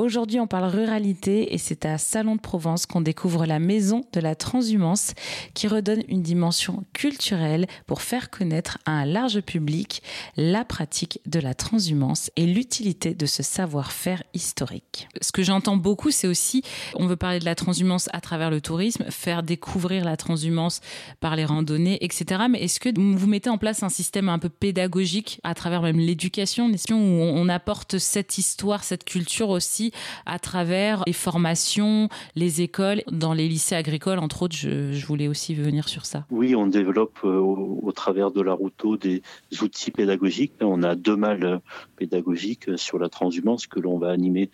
Aujourd'hui, on parle ruralité et c'est à Salon de Provence qu'on découvre la maison de la transhumance qui redonne une dimension culturelle pour faire connaître à un large public la pratique de la transhumance et l'utilité de ce savoir-faire historique. Ce que j'entends beaucoup, c'est aussi, on veut parler de la transhumance à travers le tourisme, faire découvrir la transhumance par les randonnées, etc. Mais est-ce que vous mettez en place un système un peu pédagogique à travers même l'éducation, où on apporte cette histoire, cette culture aussi à travers les formations, les écoles, dans les lycées agricoles, entre autres, je, voulais aussi venir sur ça. Oui, on développe euh, au, travers de la Routeau des outils pédagogiques. On a deux mâles pédagogiques sur la transhumance que l'on va animer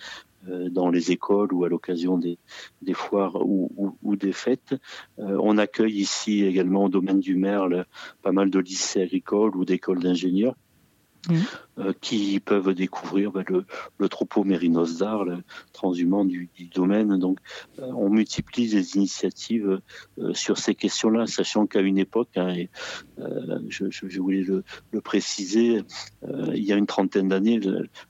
euh, dans les écoles ou à l'occasion des, foires ou, des fêtes. Euh, on accueille ici également au domaine du Merle pas mal de lycées agricoles ou d'écoles d'ingénieurs Mmh. Euh, qui peuvent découvrir ben, le, le, troupeau mérinos d'art, le transhumant du, du domaine. Donc, euh, on multiplie les initiatives euh, sur ces questions-là, sachant qu'à une époque, hein, et, je, je, voulais le, le préciser, il y a une trentaine d'années,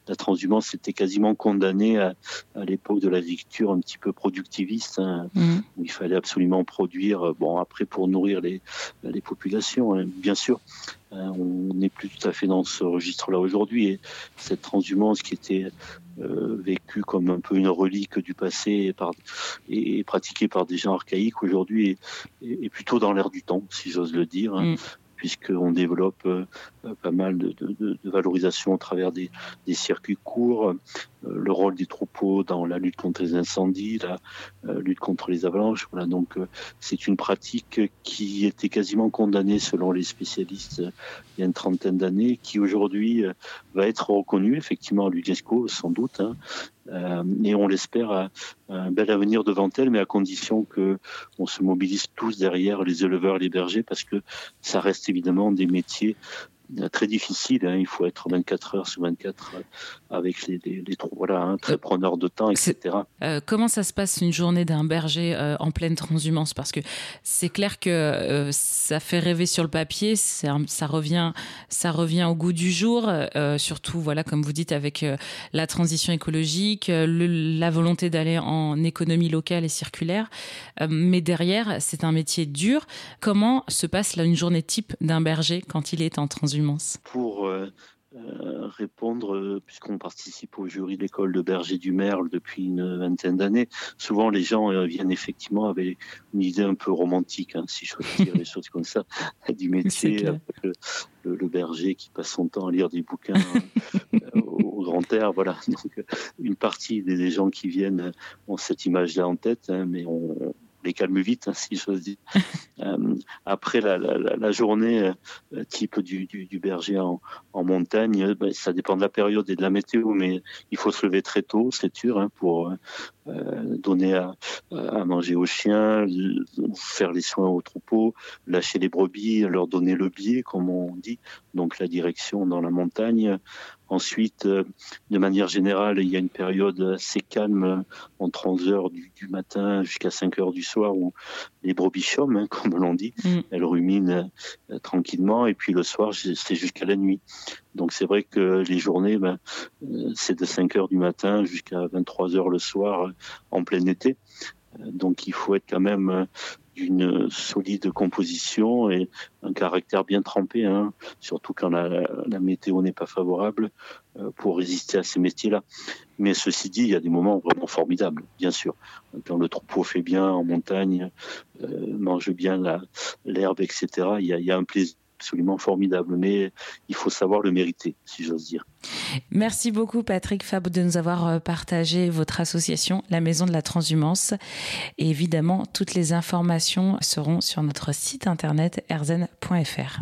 la transhumance était quasiment condamnée à, à l'époque de la victoire un petit peu productiviste, hein, mmh. où il fallait absolument produire, bon, après pour nourrir les, les populations, hein, bien sûr. On n'est plus tout à fait dans ce registre-là aujourd'hui. Et cette transhumance qui était euh, vécue comme un peu une relique du passé et, pratiquée par des gens archaïques aujourd'hui est, plutôt dans l'air du temps, si j'ose le dire. Hein. Puisqu'on développe euh, pas mal de, valorisation au travers des, circuits courts, euh, le rôle des troupeaux dans la lutte contre les incendies, la euh, lutte contre les avalanches. Voilà, donc c'est une pratique qui était quasiment condamnée selon les spécialistes il y a une trentaine d'années, qui aujourd'hui va être reconnue effectivement à l'UNESCO sans doute, hein, et on l'espère un bel avenir devant elle, mais à condition que on se mobilise tous derrière les éleveurs, les bergers, parce que ça reste évidemment des métiers euh, très difficile. Hein. Il faut être 24 heures sur 24 euh, avec les, les, les voilà, hein, très preneur de temps, etc. Euh, comment ça se passe une journée d'un berger euh, en pleine transhumance? Parce que c'est clair que euh, ça fait rêver sur le papier, ça revient, ça revient au goût du jour, surtout voilà comme vous dites avec la transition écologique, le, la volonté d'aller en économie locale et circulaire. mais derrière, c'est un métier dur. Comment se passe là une journée type d'un berger quand il est en transhumance? Pour euh, euh, répondre, euh, puisqu'on participe au jury d'école de Berger du Merle depuis une vingtaine d'années, souvent les gens viennent effectivement avec une idée un peu romantique, hein, si je peux dire les choses comme ça, du métier, le, berger qui passe son temps à lire des bouquins au grand air, voilà. Donc, une partie des, gens qui viennent ont cette image-là en tête, hein, mais on, les calme vite, hein, si j'ose dire. euh, après la, la, la journée euh, type du, du, du, berger en, en montagne, euh, ben, ça dépend de la période et de la météo, mais il faut se lever très tôt, c'est sûr, hein, pour euh, donner à, à, manger aux chiens, faire les soins aux troupeaux, lâcher les brebis, leur donner le biais, comme on dit, donc la direction dans la montagne. Ensuite, euh, de manière générale, il y a une période assez calme entre 11 heures du, du matin jusqu'à 5 heures du soir où les brebis chôment, hein, comme l'on dit. Mm. Elles ruminent euh, tranquillement et puis le soir, c'est jusqu'à la nuit. Donc c'est vrai que les journées, ben, euh, c'est de 5 heures du matin jusqu'à 23 heures le soir en plein été. Donc il faut être quand même d'une solide composition et un caractère bien trempé, hein, surtout quand la, météo n'est pas favorable euh, pour résister à ces métiers-là. Mais ceci dit, il y a des moments vraiment formidables, bien sûr. Quand le troupeau fait bien en montagne, euh, mange bien l'herbe, etc., il y, a, il y a un plaisir absolument formidable, mais il faut savoir le mériter, si j'ose dire. Merci beaucoup Patrick Fab de nous avoir euh, partagé votre association, la Maison de la Transhumance. Et évidemment, toutes les informations seront sur notre site internet erzen.fr.